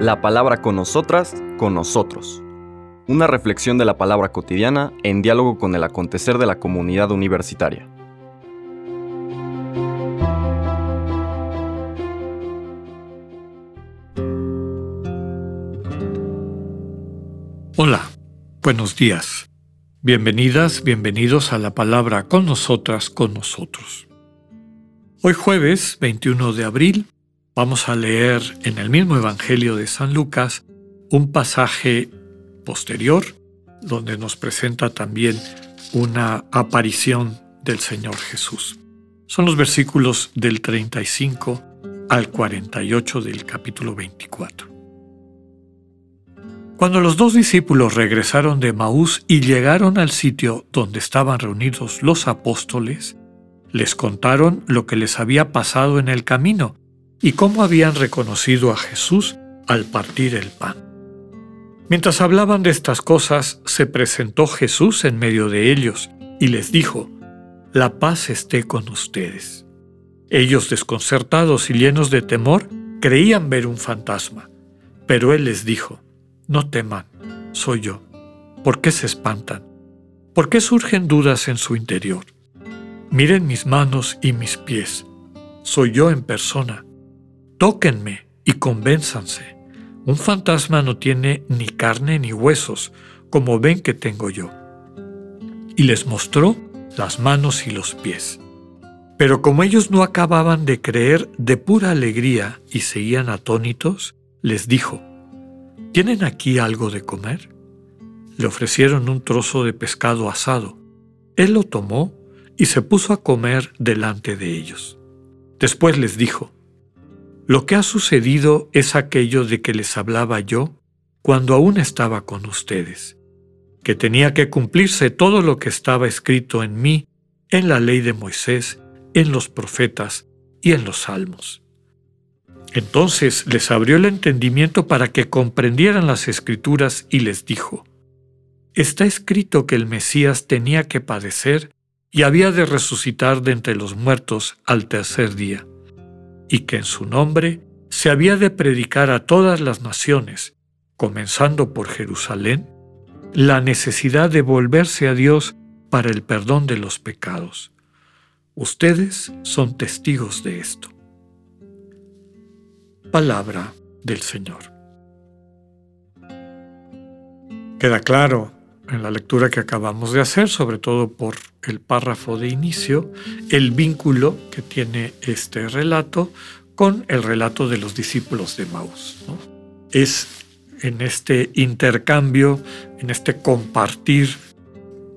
La palabra con nosotras, con nosotros. Una reflexión de la palabra cotidiana en diálogo con el acontecer de la comunidad universitaria. Hola, buenos días. Bienvenidas, bienvenidos a la palabra con nosotras, con nosotros. Hoy jueves 21 de abril vamos a leer en el mismo Evangelio de San Lucas un pasaje posterior donde nos presenta también una aparición del Señor Jesús. Son los versículos del 35 al 48 del capítulo 24. Cuando los dos discípulos regresaron de Maús y llegaron al sitio donde estaban reunidos los apóstoles, les contaron lo que les había pasado en el camino y cómo habían reconocido a Jesús al partir el pan. Mientras hablaban de estas cosas, se presentó Jesús en medio de ellos y les dijo, La paz esté con ustedes. Ellos, desconcertados y llenos de temor, creían ver un fantasma, pero él les dijo, No teman, soy yo. ¿Por qué se espantan? ¿Por qué surgen dudas en su interior? Miren mis manos y mis pies. Soy yo en persona. Tóquenme y convénzanse. Un fantasma no tiene ni carne ni huesos, como ven que tengo yo. Y les mostró las manos y los pies. Pero como ellos no acababan de creer de pura alegría y seguían atónitos, les dijo, ¿Tienen aquí algo de comer? Le ofrecieron un trozo de pescado asado. Él lo tomó y se puso a comer delante de ellos. Después les dijo, Lo que ha sucedido es aquello de que les hablaba yo cuando aún estaba con ustedes, que tenía que cumplirse todo lo que estaba escrito en mí, en la ley de Moisés, en los profetas y en los salmos. Entonces les abrió el entendimiento para que comprendieran las escrituras y les dijo, Está escrito que el Mesías tenía que padecer y había de resucitar de entre los muertos al tercer día, y que en su nombre se había de predicar a todas las naciones, comenzando por Jerusalén, la necesidad de volverse a Dios para el perdón de los pecados. Ustedes son testigos de esto palabra del Señor. Queda claro en la lectura que acabamos de hacer, sobre todo por el párrafo de inicio, el vínculo que tiene este relato con el relato de los discípulos de Maús. Es en este intercambio, en este compartir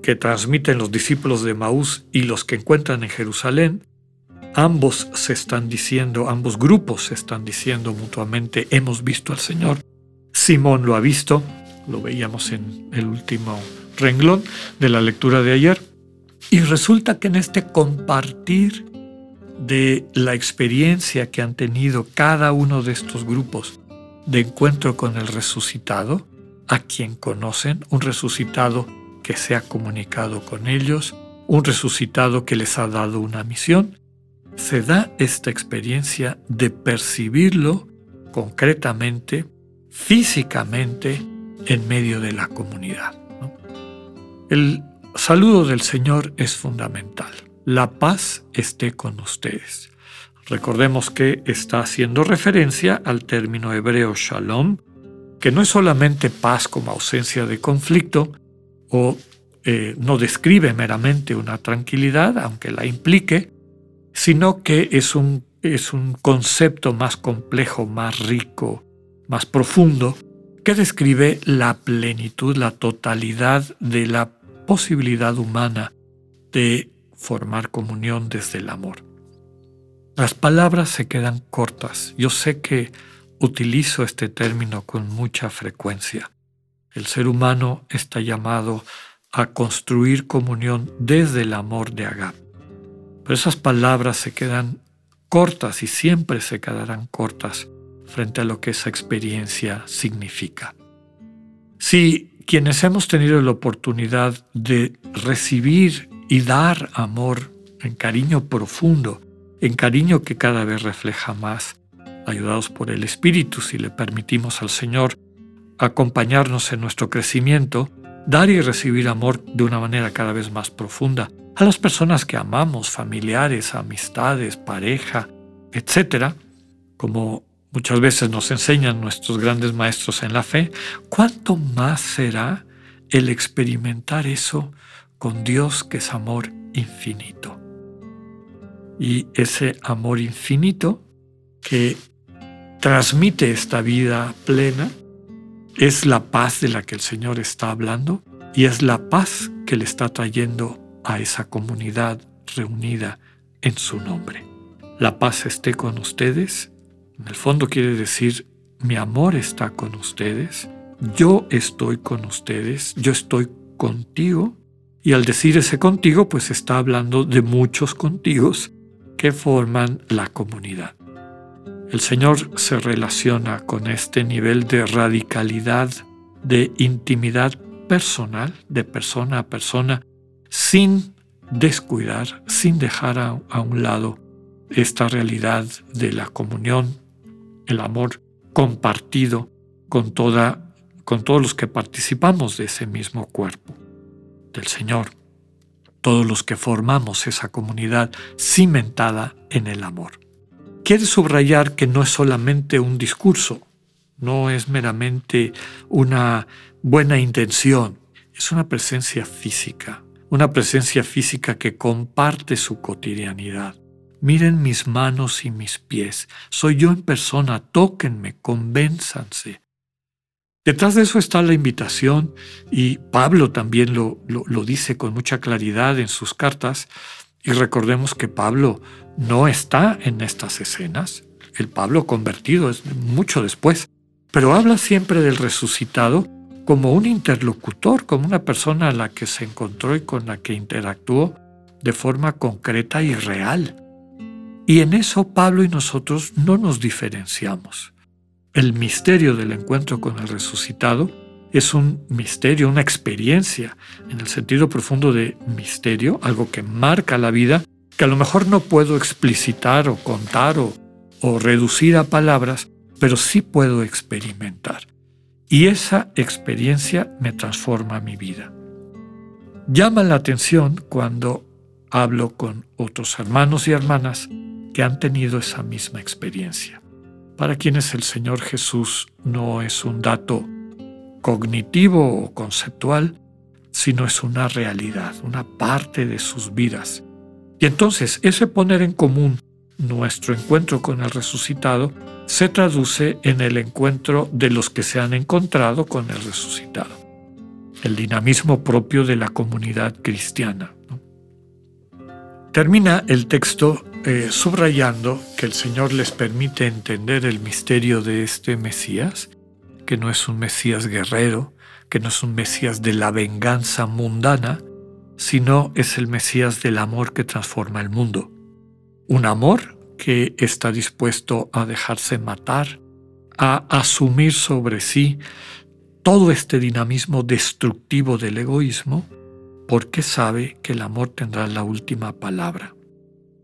que transmiten los discípulos de Maús y los que encuentran en Jerusalén, ambos se están diciendo, ambos grupos se están diciendo mutuamente, hemos visto al Señor. Simón lo ha visto, lo veíamos en el último renglón de la lectura de ayer, y resulta que en este compartir de la experiencia que han tenido cada uno de estos grupos de encuentro con el resucitado, a quien conocen, un resucitado que se ha comunicado con ellos, un resucitado que les ha dado una misión, se da esta experiencia de percibirlo concretamente, físicamente, en medio de la comunidad. El saludo del Señor es fundamental. La paz esté con ustedes. Recordemos que está haciendo referencia al término hebreo shalom, que no es solamente paz como ausencia de conflicto, o eh, no describe meramente una tranquilidad, aunque la implique, sino que es un, es un concepto más complejo, más rico, más profundo, que describe la plenitud, la totalidad de la posibilidad humana de formar comunión desde el amor. Las palabras se quedan cortas. Yo sé que utilizo este término con mucha frecuencia. El ser humano está llamado a construir comunión desde el amor de Agape. Pero esas palabras se quedan cortas y siempre se quedarán cortas frente a lo que esa experiencia significa. Si quienes hemos tenido la oportunidad de recibir y dar amor en cariño profundo, en cariño que cada vez refleja más ayudados por el Espíritu, si le permitimos al Señor acompañarnos en nuestro crecimiento, dar y recibir amor de una manera cada vez más profunda a las personas que amamos, familiares, amistades, pareja, etc., como muchas veces nos enseñan nuestros grandes maestros en la fe, ¿cuánto más será el experimentar eso con Dios que es amor infinito? Y ese amor infinito que transmite esta vida plena es la paz de la que el Señor está hablando y es la paz que le está trayendo a esa comunidad reunida en su nombre. La paz esté con ustedes. En el fondo quiere decir, mi amor está con ustedes, yo estoy con ustedes, yo estoy contigo. Y al decir ese contigo, pues está hablando de muchos contigos que forman la comunidad. El Señor se relaciona con este nivel de radicalidad, de intimidad personal, de persona a persona, sin descuidar, sin dejar a, un lado esta realidad de la comunión, el amor compartido con, toda, con todos los que participamos de ese mismo cuerpo del Señor, todos los que formamos esa comunidad cimentada en el amor quiere subrayar que no es solamente un discurso, no es meramente una buena intención, es una presencia física, una presencia física que comparte su cotidianidad. Miren mis manos y mis pies, soy yo en persona, tóquenme, convénzanse. Detrás de eso está la invitación, y Pablo también lo, lo, lo dice con mucha claridad en sus cartas, y recordemos que Pablo no está en estas escenas. El Pablo convertido es mucho después, pero habla siempre del resucitado como un interlocutor, como una persona a la que se encontró y con la que interactuó de forma concreta y real. Y en eso Pablo y nosotros no nos diferenciamos. El misterio del encuentro con el resucitado es un misterio, una experiencia, en el sentido profundo de misterio, algo que marca la vida que a lo mejor no puedo explicitar o contar o, reducir a palabras, pero sí puedo experimentar. Y esa experiencia me transforma mi vida. Llama la atención cuando hablo con otros hermanos y hermanas que han tenido esa misma experiencia. Para quienes el Señor Jesús no es un dato cognitivo o conceptual, sino es una realidad, una parte de sus vidas y entonces ese poner en común nuestro encuentro con el resucitado se traduce en el encuentro de los que se han encontrado con el resucitado, el dinamismo propio de la comunidad cristiana. Termina el texto eh, subrayando que el Señor les permite entender el misterio de este Mesías, que no es un Mesías guerrero, que no es un Mesías de la venganza mundana, sino es el Mesías del amor que transforma el mundo. Un amor que está dispuesto a dejarse matar, a asumir sobre sí todo este dinamismo destructivo del egoísmo, porque sabe que el amor tendrá la última palabra.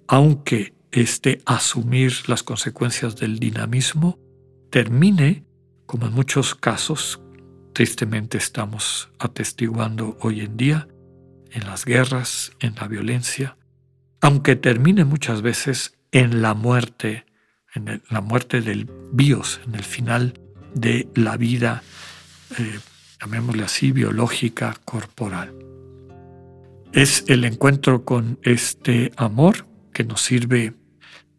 Aunque este asumir las consecuencias del dinamismo termine, como en muchos casos tristemente estamos atestiguando hoy en día, en las guerras, en la violencia, aunque termine muchas veces en la muerte, en la muerte del bios, en el final de la vida, eh, llamémosle así, biológica, corporal. Es el encuentro con este amor que nos sirve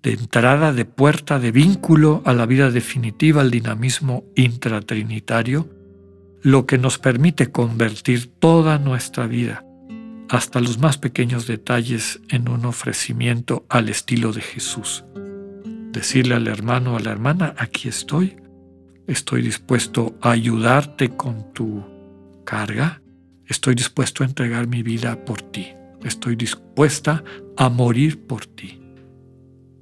de entrada, de puerta, de vínculo a la vida definitiva, al dinamismo intratrinitario, lo que nos permite convertir toda nuestra vida hasta los más pequeños detalles en un ofrecimiento al estilo de Jesús. Decirle al hermano o a la hermana, aquí estoy, estoy dispuesto a ayudarte con tu carga, estoy dispuesto a entregar mi vida por ti, estoy dispuesta a morir por ti.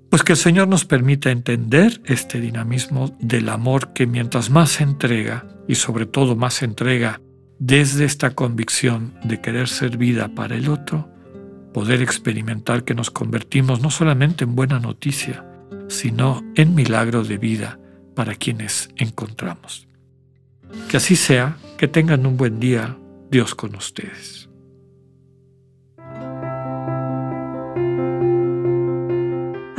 Pues que el Señor nos permita entender este dinamismo del amor que mientras más se entrega, y sobre todo más entrega desde esta convicción de querer ser vida para el otro, poder experimentar que nos convertimos no solamente en buena noticia, sino en milagro de vida para quienes encontramos. Que así sea, que tengan un buen día, Dios con ustedes.